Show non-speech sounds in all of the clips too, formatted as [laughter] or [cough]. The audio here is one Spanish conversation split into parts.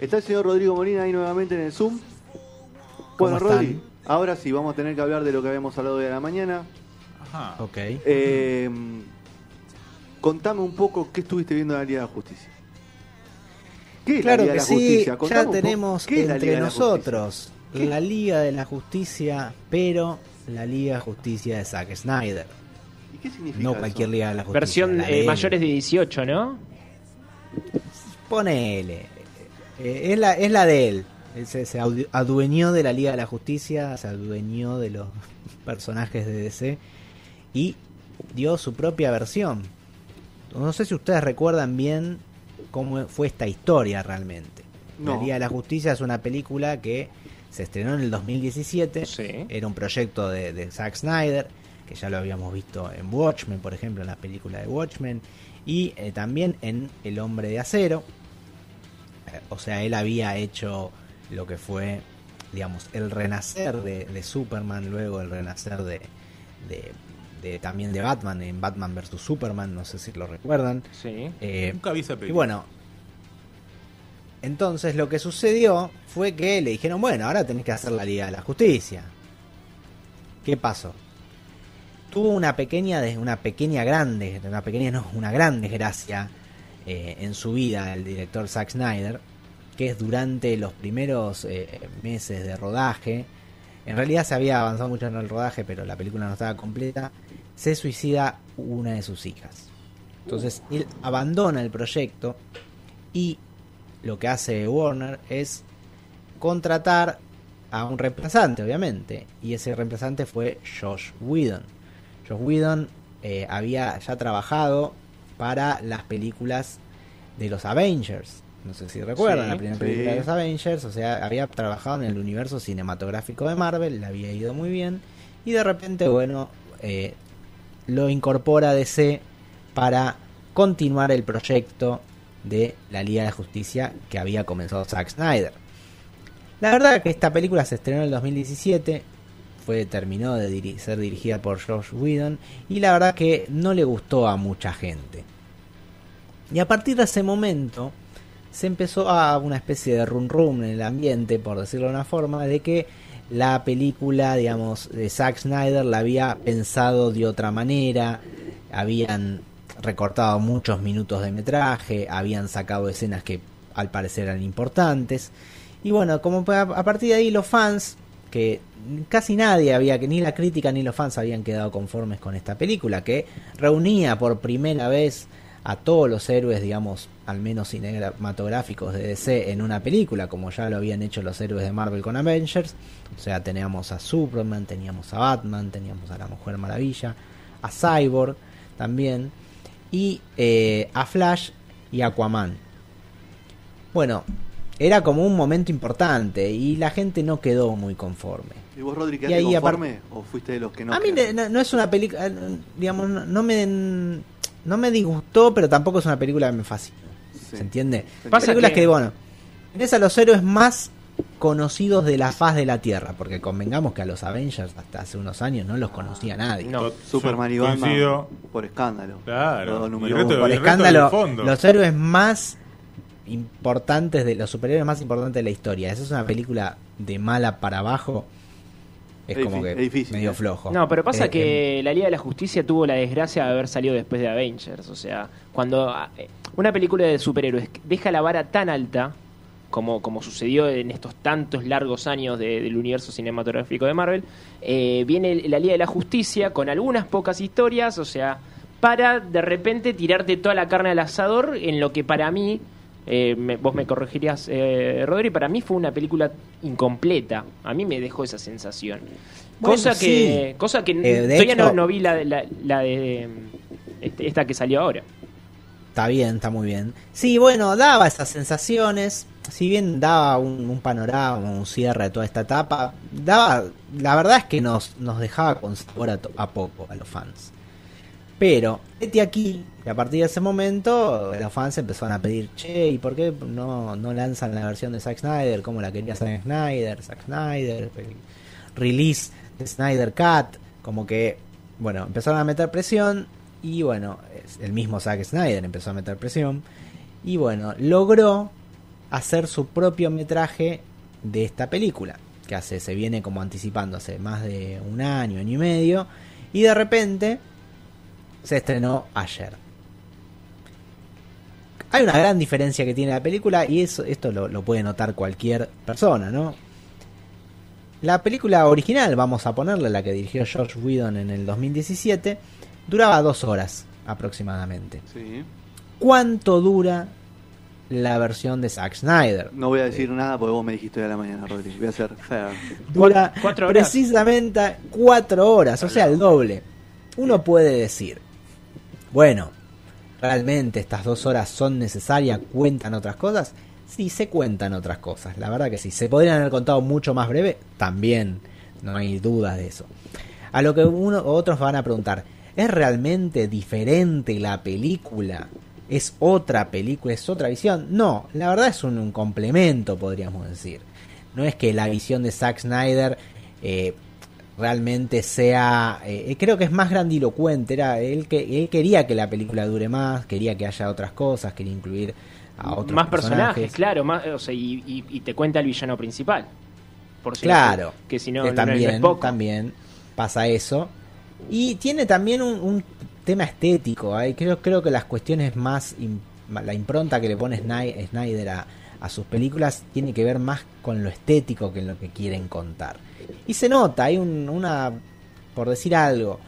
Está el señor Rodrigo Molina ahí nuevamente en el Zoom. Bueno, ¿Cómo Rodri, están? ahora sí, vamos a tener que hablar de lo que habíamos hablado hoy a la mañana. Ajá. Ok. Eh, contame un poco qué estuviste viendo en la Liga de la Justicia. ¿Qué es Claro la Liga que de la sí, Justicia? Contame ya tenemos ¿qué es la Liga entre de la Justicia? nosotros la Liga de la Justicia, pero la Liga de Justicia de Zack Snyder. ¿Y qué significa No eso? cualquier Liga de la Justicia. Versión la eh, mayores de 18, ¿no? Ponele. Eh, es, la, es la de él. Él se, se adu- adueñó de la Liga de la Justicia, se adueñó de los [laughs] personajes de DC y dio su propia versión. No sé si ustedes recuerdan bien cómo fue esta historia realmente. La. Liga de la Justicia es una película que se estrenó en el 2017. Sí. Era un proyecto de, de Zack Snyder, que ya lo habíamos visto en Watchmen, por ejemplo, en la película de Watchmen, y eh, también en El Hombre de Acero. O sea, él había hecho lo que fue, digamos, el renacer de, de Superman, luego el renacer de, de- de- también de Batman, en Batman vs. Superman, no sé si lo recuerdan. Sí. Eh, Nunca vi esa y película. bueno, entonces lo que sucedió fue que le dijeron, bueno, ahora tenés que hacer la Liga de la Justicia. ¿Qué pasó? Tuvo una pequeña, des- una pequeña grande, una pequeña no, una gran desgracia eh, en su vida el director Zack Snyder, que es durante los primeros eh, meses de rodaje, en realidad se había avanzado mucho en el rodaje, pero la película no estaba completa, se suicida una de sus hijas. Entonces él abandona el proyecto y lo que hace Warner es contratar a un reemplazante, obviamente. Y ese reemplazante fue Josh Whedon. Josh Whedon eh, había ya trabajado para las películas de los Avengers. No sé si recuerdan Sí, la primera sí. película de los Avengers. O sea, había trabajado en el universo cinematográfico de Marvel, le había ido muy bien. Y de repente, bueno, eh, lo incorpora DC para continuar el proyecto de la Liga de Justicia que había comenzado Zack Snyder. La verdad que esta película se estrenó en el 2017, fue terminó de diri- ser dirigida por Josh Whedon y la verdad que no le gustó a mucha gente. Y a partir de ese momento se empezó a una especie de rum rum en el ambiente, por decirlo de una forma, de que la película, digamos, de Zack Snyder la había pensado de otra manera, habían recortado muchos minutos de metraje, habían sacado escenas que al parecer eran importantes. Y bueno, como a partir de ahí los fans, que casi nadie había, que ni la crítica ni los fans habían quedado conformes con esta película, que reunía por primera vez a todos los héroes, digamos, al menos cinematográficos de DC en una película, como ya lo habían hecho los héroes de Marvel con Avengers. O sea, teníamos a Superman, teníamos a Batman, teníamos a la Mujer Maravilla, a Cyborg también, y eh, a Flash y Aquaman. Bueno, era como un momento importante y la gente no quedó muy conforme. ¿Y vos, Rodri, quedaste conforme o fuiste de los que no? a mí no, no es una película, digamos, no, no me no me disgustó, pero tampoco es una película que me fascina. Sí. ¿Se entiende? Pasa Películas que... que- bueno, tenés a los héroes más conocidos de la faz de la Tierra, porque convengamos que a los Avengers hasta hace unos años no los conocía nadie. No. Superman y Batman Coincido. por escándalo. Claro. Y. Por escándalo, los héroes más importantes de los superhéroes más importantes de la historia. Esa es una película de mala para abajo. Es Es como que es difícil, medio ¿eh? flojo. No, pero pasa Eh, que la Liga de la Justicia tuvo la desgracia de haber salido después de Avengers. O sea, cuando ah, eh, una película de superhéroes deja la vara tan alta, como, como sucedió en estos tantos largos años de- del universo cinematográfico de Marvel, eh, viene la Liga de la Justicia con algunas pocas historias, o sea, para de repente tirarte toda la carne al asador en lo que para mí, eh, me- vos me corregirías, eh, Rodri, para mí fue una película incompleta. A mí me dejó esa sensación. Bueno, cosa que, cosa que Eh, de todavía hecho- no, no vi la, la, la de este- esta que salió ahora. Está bien, está muy bien. Sí, bueno, daba esas sensaciones. Si bien daba un, un panorama, un cierre de toda esta etapa, daba, la verdad es que nos, nos dejaba con sabor a, to- a poco a los fans. Pero, este aquí, que a partir de ese momento, los fans empezaron a pedir, che, ¿y por qué no, no lanzan la versión de Zack Snyder como la quería Zack Snyder? Zack Snyder, el release de Snyder Cut, como que, bueno, empezaron a meter presión y bueno, el mismo Zack Snyder empezó a meter presión y bueno, logró hacer su propio metraje de esta película, que hace, se viene como anticipando hace más de un año, año y medio, y de repente se estrenó ayer. Hay una gran diferencia que tiene la película y eso, esto lo, lo puede notar cualquier persona, ¿no? La película original, vamos a ponerle, la que dirigió George Whedon en el 2017, duraba dos horas aproximadamente. Sí. ¿Cuánto dura la versión de Zack Snyder? No voy a decir nada porque vos me dijiste hoy a la mañana, Rodri. Voy a ser fair. Dura Cuatro horas. precisamente cuatro horas, o sea, el doble. Uno puede decir, bueno, ¿realmente estas dos horas son necesarias? ¿Cuentan otras cosas? Sí, se cuentan otras cosas, la verdad que sí. ¿Se podrían haber contado mucho más breve? También, no hay dudas de eso. A lo que uno otros van a preguntar, ¿es realmente diferente la película? ¿Es otra película? ¿Es otra visión? No, la verdad es un, un complemento, podríamos decir. No es que la visión de Zack Snyder eh, realmente sea... eh, creo que es más grandilocuente. Era, él, que, él quería que la película dure más, quería que haya otras cosas, quería incluir a otros más personajes, claro, más, o sea, y, y- y te cuenta el villano principal. Por si Claro, que si no, que no- no es también, poco. también pasa eso. Y tiene también un, un tema estético. ¿eh? Creo, creo que las cuestiones más. la impronta que le pone Sny- Snyder a, a sus películas tiene que ver más con lo estético que en lo que quieren contar. Y se nota, hay un- una. Por decir algo.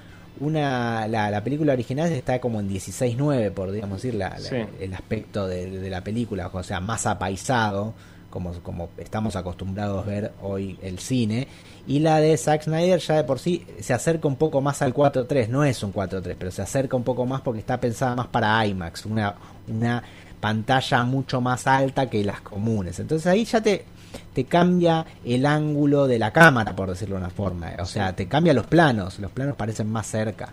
Una, la, la película original está como en 16.9, por digamos decir, la- la- el aspecto de, de la película, o sea, más apaisado, como, como estamos acostumbrados a ver hoy el cine. Y la de Zack Snyder ya de por sí se acerca un poco más al 4.3, no es un 4.3, pero se acerca un poco más porque está pensada más para IMAX, una, una pantalla mucho más alta que las comunes. Entonces ahí ya te, te cambia el ángulo de la cámara, por decirlo de una forma. O sea, te cambia los planos, los planos parecen más cerca.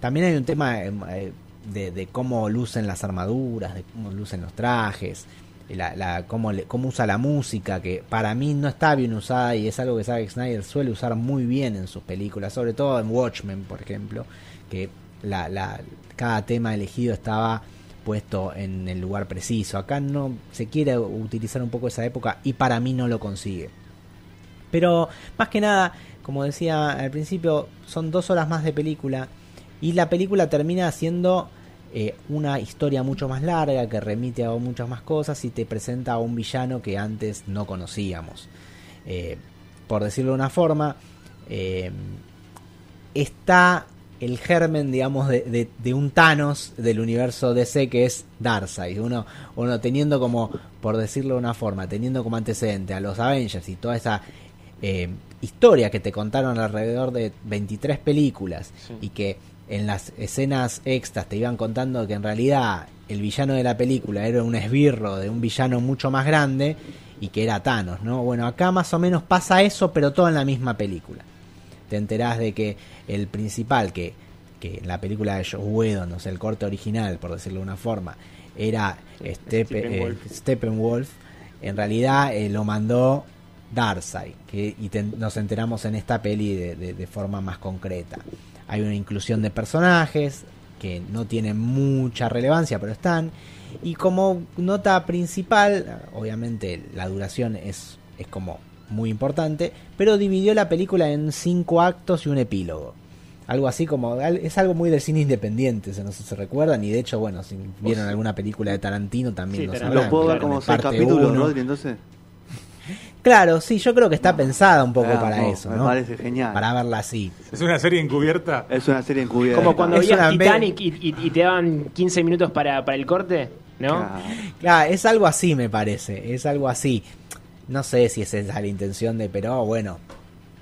También hay un tema eh, eh, de, de cómo lucen las armaduras, de cómo lucen los trajes, la, la- cómo, le- cómo usa la música, que para mí no está bien usada y es algo que Zack Snyder suele usar muy bien en sus películas, sobre todo en Watchmen, por ejemplo, que la, la- cada tema elegido estaba puesto en el lugar preciso. Acá no se quiere utilizar un poco esa época y para mí no lo consigue. Pero más que nada, como decía al principio, son dos horas más de película y la película termina siendo eh, una historia mucho más larga que remite a muchas más cosas y te presenta a un villano que antes no conocíamos. Eh, por decirlo de una forma, eh, está el germen, digamos, de, de- de un Thanos del universo DC que es Darkseid. Uno, uno teniendo como, por decirlo de una forma, teniendo como antecedente a los Avengers y toda esa eh, historia que te contaron alrededor de 23 películas Sí. y que en las escenas extras te iban contando que en realidad el villano de la película era un esbirro de un villano mucho más grande y que era Thanos, ¿no? Bueno, acá más o menos pasa eso, pero todo en la misma película te enterás de que el principal, que, que en la película de Joe Whedon, o sea, el corte original, por decirlo de una forma, era Stepe- Steppenwolf. eh, Steppenwolf, en realidad eh, lo mandó Darkseid, que, y te- nos enteramos en esta peli de, de- de forma más concreta. Hay una inclusión de personajes que no tienen mucha relevancia, pero están. Y como nota principal, obviamente la duración es, es como muy importante, pero dividió la película en cinco actos y un epílogo. Algo así como, es algo muy del cine independiente, se nos se recuerdan, y de hecho, bueno, si vieron alguna película de Tarantino también Sí, sabrán. Lo puedo ver claro, como seis parte capítulos, uno. Entonces. Claro, sí, yo creo que está pensada un poco Ah, para no, eso, Me ¿no? parece genial. Para verla así. Es una serie encubierta. Es una serie encubierta. Como cuando Es veías Titanic y, y- y te daban 15 minutos para, para el corte, ¿no? Claro. Claro, es algo así, me parece. Es algo así. No sé si esa es la intención de, pero bueno,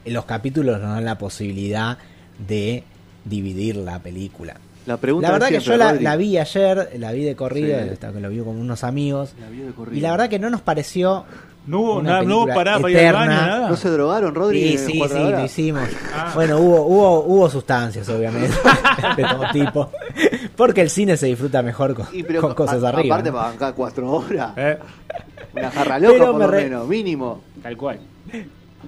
los capítulos nos dan la posibilidad de dividir la película. La pregunta La verdad que yo la, vi ayer, la vi de corrido, Sí. lo vi con unos amigos. La vi de corrido. Y la verdad que no nos pareció. No hubo, una nada, no hubo parada para ir al baño, eterna. nada. ¿No se drogaron, Rodri? Sí, sí, sí, lo hicimos. Ah. Bueno, hubo, hubo, hubo sustancias, obviamente, [laughs] de todo tipo. Porque el cine se disfruta mejor con, Y pero con cosas a- arriba. Aparte ¿no? para bancar cuatro horas. Eh, Una jarra loca Pero por me lo re- menos, mínimo. Tal cual.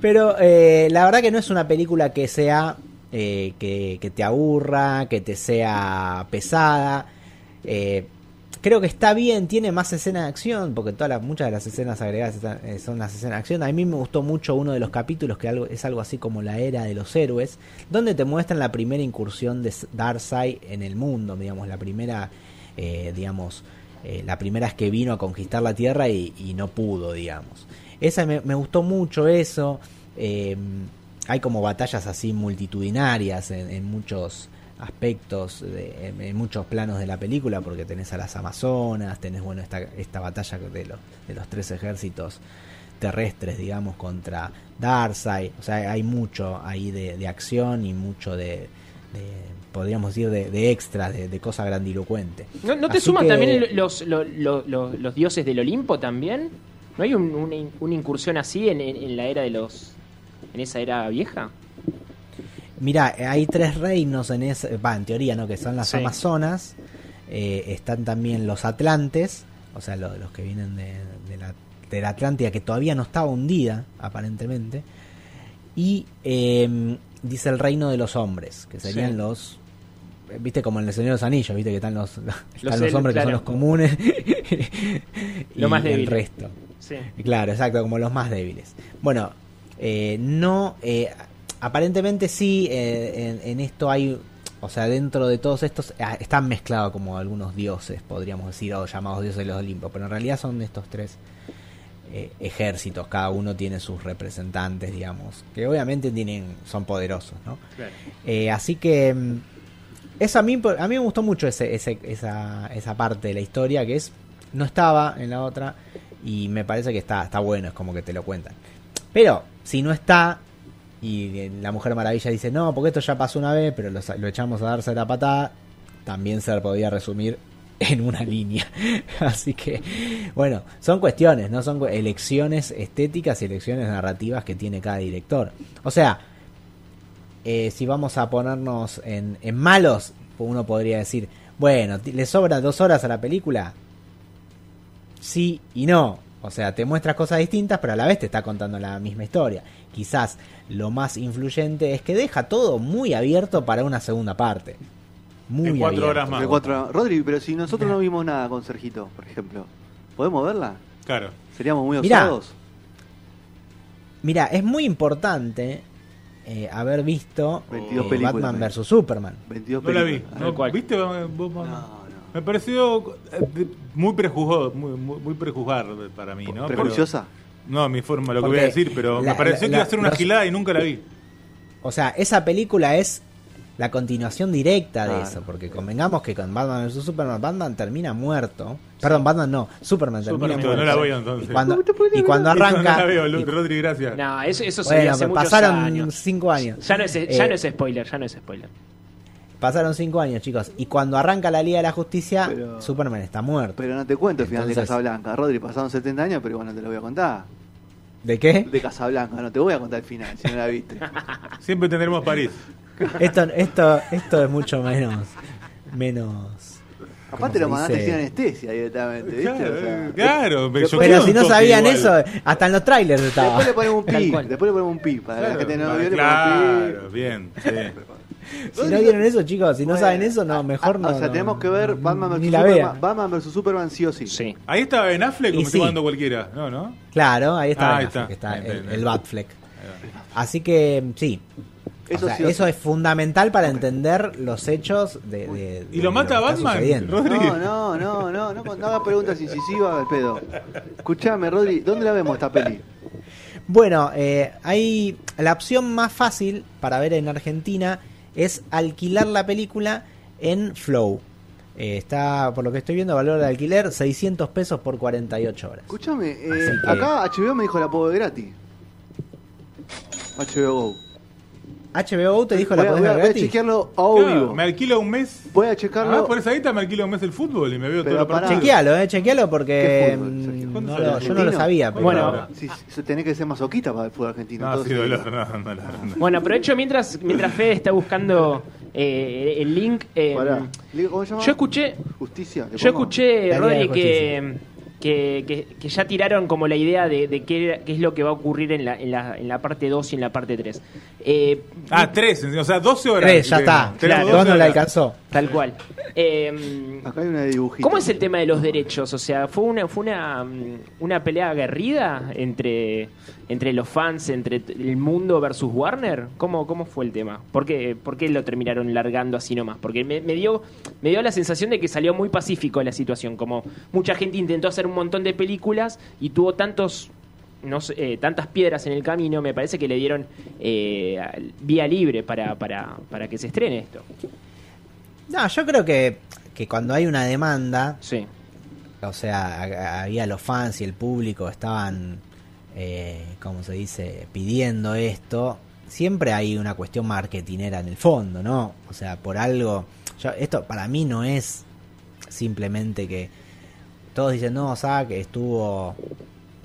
Pero eh, la verdad que no es una película que sea eh, que, que te aburra, que te sea pesada. Eh, creo que está bien, tiene más escenas de acción, porque todas las, muchas de las escenas agregadas están- eh, son las escenas de acción. A mí me gustó mucho uno de los capítulos que algo, es algo así como la era de los héroes, donde te muestran la primera incursión de Darkseid en el mundo, digamos, la primera, eh, digamos, eh, la primera es que vino a conquistar la Tierra y, no pudo, digamos. Esa me, gustó mucho eso. eh, hay como batallas así multitudinarias en, muchos aspectos, en, muchos planos de la película, porque tenés a las Amazonas, tenés bueno esta, esta batalla de los, de los tres ejércitos terrestres, digamos, contra Darkseid. O sea, hay mucho ahí de, de acción y mucho de- podríamos decir, de, de extras, de, de cosa grandilocuente. ¿No, no te Así suman que- también los, los, los- los- los dioses del Olimpo también? ¿No hay un- una, una incursión así en, en- la era de los... en esa era vieja? Mira, hay tres reinos en esa, va, en teoría, ¿no? Que son las Sí. Amazonas, eh, están también los Atlantes, o sea, lo- los que vienen de, de la, de la Atlántida, que todavía no estaba hundida, aparentemente, y eh, dice el reino de los hombres, que serían Sí. los, viste, como en el Señor de los Anillos, viste que están los, [laughs] están los, el- hombres que son claro. los comunes, [laughs] Lo y más el débil. resto. Sí. Claro, exacto, como los más débiles. Bueno, eh, no, eh, aparentemente sí, eh, en, en esto hay, o sea, dentro de todos estos ah, están mezclados como algunos dioses, podríamos decir, o llamados dioses de los Olimpos, pero en realidad son estos tres eh, ejércitos, cada uno tiene sus representantes, digamos, que obviamente tienen, son poderosos, ¿no? Eh, así que eso a mí, a mí me gustó mucho ese, ese- esa, esa parte de la historia que es no estaba en la otra y me parece que está, está bueno, es como que te lo cuentan. Pero si no está y la Mujer Maravilla dice no, porque esto ya pasó una vez, pero lo, lo echamos a darse la patada, también se podía resumir en una línea. [laughs] Así que, bueno, son cuestiones, no son elecciones estéticas y elecciones narrativas que tiene cada director. O sea, eh, si vamos a ponernos en, en malos, uno podría decir, bueno, ¿le sobra dos horas a la película? Sí y no. O sea, te muestras cosas distintas, pero a la vez te está contando la misma historia. Quizás lo más influyente es que deja todo muy abierto para una segunda parte. Muy En cuatro abierto. horas más. De cuatro- Rodri, pero si nosotros no vimos nada con Sergito, por ejemplo, ¿podemos verla? Claro. ¿Seríamos muy Mirá. osados? Mira, es muy importante eh, haber visto 22 eh, Batman vs Superman. 22 No la vi. No. ¿Viste? Vos- vos- No, no. Me pareció eh, muy prejuzgado, muy, muy, prejuzgar para mí, ¿no? Pero- ¿Prejuiciosa? no, mi forma, lo que voy a decir, pero la- me pareció la- que iba a ser una los- gilada y nunca la vi. O sea, esa película es la continuación directa de eso, porque convengamos que con Batman vs Superman, Batman termina muerto. Perdón, Batman no, Superman termina muerto. no la voy entonces. Y cuando, y cuando Listo, arranca... no la veo, y- Rodri, gracias. No, eso, eso se bueno, hace pasaron años. cinco años. Ya no, es, ya Eh, no es spoiler, ya no es spoiler. Pasaron cinco años, chicos. Y cuando arranca la Liga de la Justicia, Pero- Superman está muerto. Pero no te cuento el final de Casablanca. Rodri, pasaron 70 años, pero bueno, te lo voy a contar. ¿De qué? De Casablanca, no te voy a contar el final, si no la viste. Siempre tendremos París. Esto, esto, esto es mucho menos. Menos. Aparte ¿cómo lo mandaste sin anestesia directamente, ¿viste? Claro, O sea, claro, pero Pero si no sabían igual. eso, hasta en los trailers estaba. Después le ponemos un pi, después le ponemos un pi. Para la gente no vio, le claro, bien, sí. Si no vieron eso, chicos, si no Bueno, saben eso, no, ah, mejor ah, no. O sea, no, tenemos que ver Batman vs Superman. Batman vs Superman sí o sí. Sí. Ahí estaba Ben Affleck Y o me estoy sí. mandando cualquiera. No, ¿no? Claro, ahí está, Ah, Ben ahí Affleck, está. está Bien, el, bien, el. Batfleck. Así que sí. O Eso sea, sí o eso sí. es fundamental para entender los hechos de. de- ¿Y de lo mata Batman? No, no, no, no, no, no hagas preguntas incisivas al pedo. Escuchame, Rodri, ¿dónde la vemos esta peli? Bueno, eh, hay la opción más fácil para ver en Argentina es alquilar la película en Flow. Eh, está, por lo que estoy viendo, valor de alquiler 600 pesos por 48 horas. Escuchame, eh, que- acá HBO me dijo la puedo ver gratis. HBO Go. HBO te dijo Voy la a, podés ver voy a gratis. chequearlo a vivo. me alquilo un mes. Voy a checarlo. Ah, por esa guita me alquilo un mes el fútbol y me veo Pero todo pará. partido. Chequealo, eh, chequealo porque ¿Qué fútbol, mm, Sergio? no ¿Cuándo lo- yo no lo ¿Argentino? sabía. pero- Bueno, Si, si tenés que ser masoquista para el fútbol argentino. No, sí, entonces- dolor, no, no, no, no. Bueno, aprovecho mientras, mientras Fede está buscando eh, el link. eh, Pará. ¿Cómo se llama? yo escuché, Justicia. ¿le yo pongo? escuché, Rodri, justicia. que, que, que- que ya tiraron como la idea de, de qué, qué es lo que va a ocurrir en la, en la, en la parte 2 y en la parte 3. Eh, Ah, tres, o sea, 12 horas. Tres, ya está. Claro, 12 ¿Dónde le alcanzó? Tal cual. Eh, Acá hay una de dibujitos. ¿Cómo es el tema de los derechos? O sea, ¿fue una, fue una, mm, una pelea aguerrida entre, entre los fans, entre el mundo versus Warner? ¿Cómo, cómo fue el tema? ¿Por qué, por qué lo terminaron largando así nomás? Porque me, me dio, me dio la sensación de que salió muy pacífico la situación. Como mucha gente intentó hacer un montón de películas y tuvo tantos no sé, eh, tantas piedras en el camino, me parece que le dieron eh, vía libre para, para, para que se estrene esto. No, yo creo que, que cuando hay una demanda, Sí. o sea, ha- había los fans y el público estaban, eh, como se dice, pidiendo esto, siempre hay una cuestión marketinera en el fondo, ¿no? O sea, por algo, yo- esto para mí no es simplemente que todos dicen, no, Zack estuvo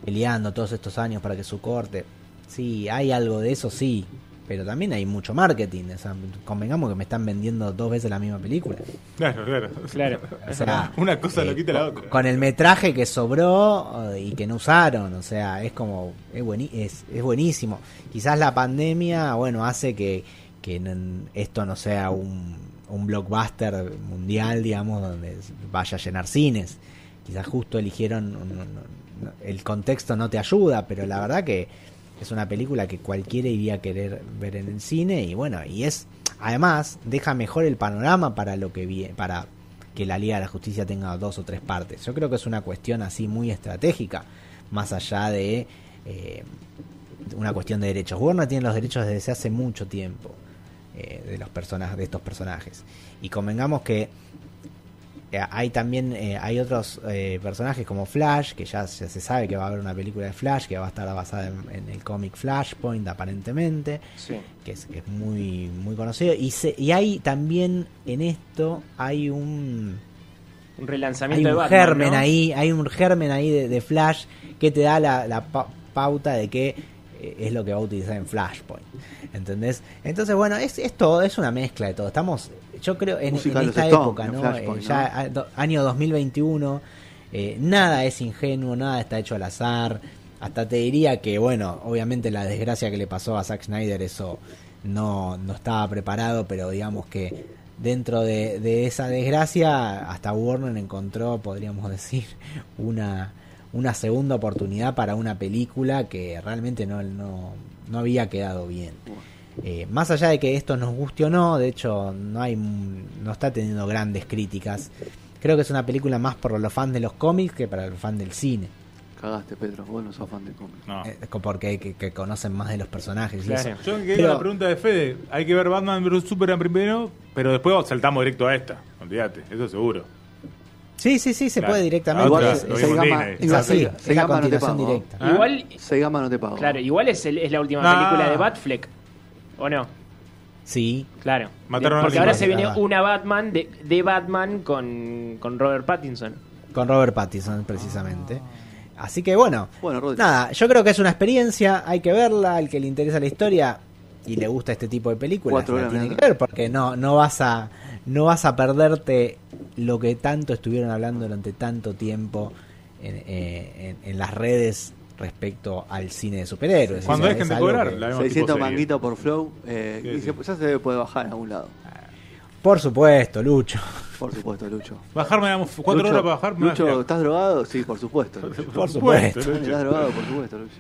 peleando todos estos años para que su corte, sí, hay algo de eso, sí, pero también hay mucho marketing, o sea, convengamos que me están vendiendo dos veces la misma película. Claro, claro. Claro. O sea, [laughs] Una cosa eh, lo quita la con- otra. Con el metraje que sobró eh, y que no usaron, o sea, es como, es, es, es buenísimo. Quizás la pandemia, bueno, hace que, que esto no sea un, un blockbuster mundial, digamos, donde vaya a llenar cines. Quizás justo eligieron, un- un- el contexto no te ayuda, pero la verdad que es una película que cualquiera iría a querer ver en el cine y bueno, y es, además, deja mejor el panorama para lo que viene, para que la Liga de la Justicia tenga dos o tres partes. Yo creo que es una cuestión así muy estratégica, más allá de eh, una cuestión de derechos. Warner tiene los derechos desde hace mucho tiempo eh, de los personajes, de estos personajes. Y convengamos que hay también eh, hay otros eh, personajes como Flash, que ya, ya se sabe que va a haber una película de Flash que va a estar basada en, en el cómic Flashpoint aparentemente Sí. que es, que es muy muy conocido y se, y hay también en esto hay un Un hay relanzamiento de un Batman. germen ¿no? ahí hay un germen ahí de, de Flash que te da la, la pa- pauta de que eh, es lo que va a utilizar en Flashpoint ¿entendés? entonces bueno es, es todo es una mezcla de todo estamos yo creo en, esta época ¿no? Eh, ya a- do- año 2021 eh, nada es ingenuo nada está hecho al azar hasta te diría que bueno obviamente la desgracia que le pasó a Zack Snyder eso no, no estaba preparado pero digamos que dentro de, de esa desgracia hasta Warner encontró podríamos [laughs] decir una una segunda oportunidad para una película que realmente no, no, no había quedado bien eh, más allá de que esto nos guste o no, de hecho no hay no está teniendo grandes críticas. Creo que es una película más por los fans de los cómics que para los fans del cine, Cagaste, Pedro. Vos no sos fan de cómics. No. Eh, porque que, que conocen más de los personajes. y Claro. eso. Yo me quedé Pero- con la pregunta de Fede. Hay que ver Batman vs Superman primero, pero después saltamos directo a esta. Olvídate, eso seguro. Sí, sí, sí, se Claro. puede directamente. Igual, es, lo es- es igual- así, es la no te continuación pago. directa. ¿Ah? Igual, Seigama no te pago. claro, igual es, el- es la última No. película de Batfleck. ¿O no? Sí, Claro. Mataron a Porque ahora se viene Ah. una Batman de, de Batman con, con Robert Pattinson. con Robert Pattinson precisamente. Así que bueno, Bueno, Rodri. nada, yo creo que es una experiencia, hay que verla, al que le interesa la historia y le gusta este tipo de películas, la tiene que ver porque no no vas a no vas a perderte lo que tanto estuvieron hablando durante tanto tiempo en, eh, en- en las redes respecto al cine de superhéroes. Cuando O sea, dejen de cobrar, que- la vemos 600 tipo serie. manguitos por flow. Eh, Sí, y sí. se- ya se debe poder bajar en algún lado. Por supuesto, Lucho. Por supuesto, Lucho. Bajarme, damos cuatro Lucho, horas para bajar. me Lucho. ¿estás drogado? Sí, por supuesto. [laughs] Lucho. Por supuesto. Lucho. ¿Estás drogado? Por supuesto, Lucho.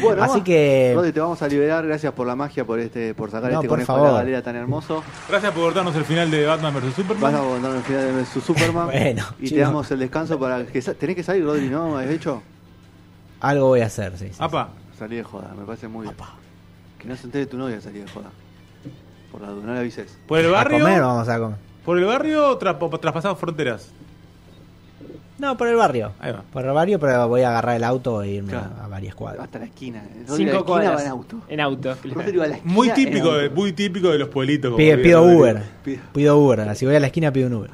Bueno, Así que- Rodri, te vamos a liberar. Gracias por la magia, por este por sacar No, este por conejo de favor. la galera tan hermoso. Gracias por darnos el final de Batman vs Vas a Superman. contar el final de su Superman. [laughs] Bueno, y te damos el descanso para que tenés que salir, Rodri, ¿no? ¿Has hecho? Algo voy a hacer, sí. sí, Salí de joda, me parece muy bien. Que no se entere tu novia salir de joda. Por la duda, no le avises. ¿por el A comer barrio? vamos a comer. ¿Por el barrio traspasado fronteras? No, por el barrio. Ahí va. Por el barrio, pero voy a agarrar el auto e irme Claro. a, a varias cuadras. Hasta la esquina. La Cinco esquina cuadras. va en auto. En auto. claro. Rodri va a la esquina Muy en típico, de, auto. muy típico de los pueblitos. como Pido. Uber. Pido. Pido Uber. Si voy a la esquina, pido un Uber.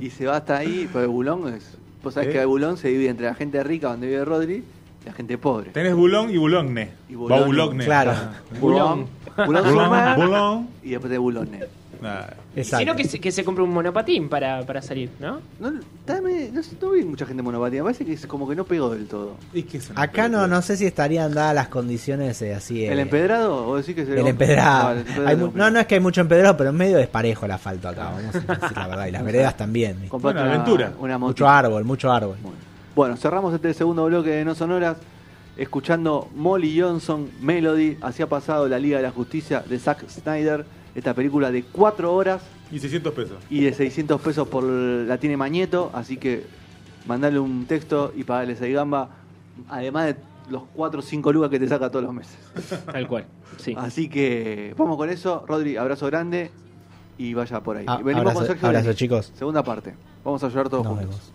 Y se va hasta ahí, porque Bulón es. Vos sabés ¿Eh? que Bulón se divide entre la gente rica, donde vive Rodri, y la gente pobre. Tenés Bulón y Bulogne. Y Va. Boulogne. Claro. Bulón, Bulón Bulón, Bulón. y después de Bulogne. Sino que se, que se compre un monopatín para, para salir, ¿no? No, dame- no, no vi mucha gente monopatina, parece que es como que no pegó del todo. Es que es una Acá no, no sé si estarían dadas las condiciones eh, así. ¿El eh, empedrado? ¿O decís que se El empedrado. Vale, el empedrado Hay no, no es que hay mucho empedrado, pero es medio desparejo el asfalto acá, vamos a decir la verdad. Y las [laughs] veredas también. Bueno, una aventura. Una Mucho árbol, mucho árbol. Bueno. Bueno, cerramos este segundo bloque de No Sonoras escuchando Molly Johnson Melody. Así ha pasado la Liga de la Justicia de Zack Snyder. Esta película de 4 horas Y 600 pesos. y de 600 pesos por la tiene Mañeto. Así que mandale un texto y pagale 6 gamba. Además de los 4 o 5 lucas que te saca todos los meses. [laughs] Tal cual. Sí. Así que vamos con eso. Rodri, abrazo grande y vaya por ahí. Ah, Venimos abrazo- con Sergio abrazo, chicos. Segunda parte. Vamos a llorar todos Nos juntos. vemos.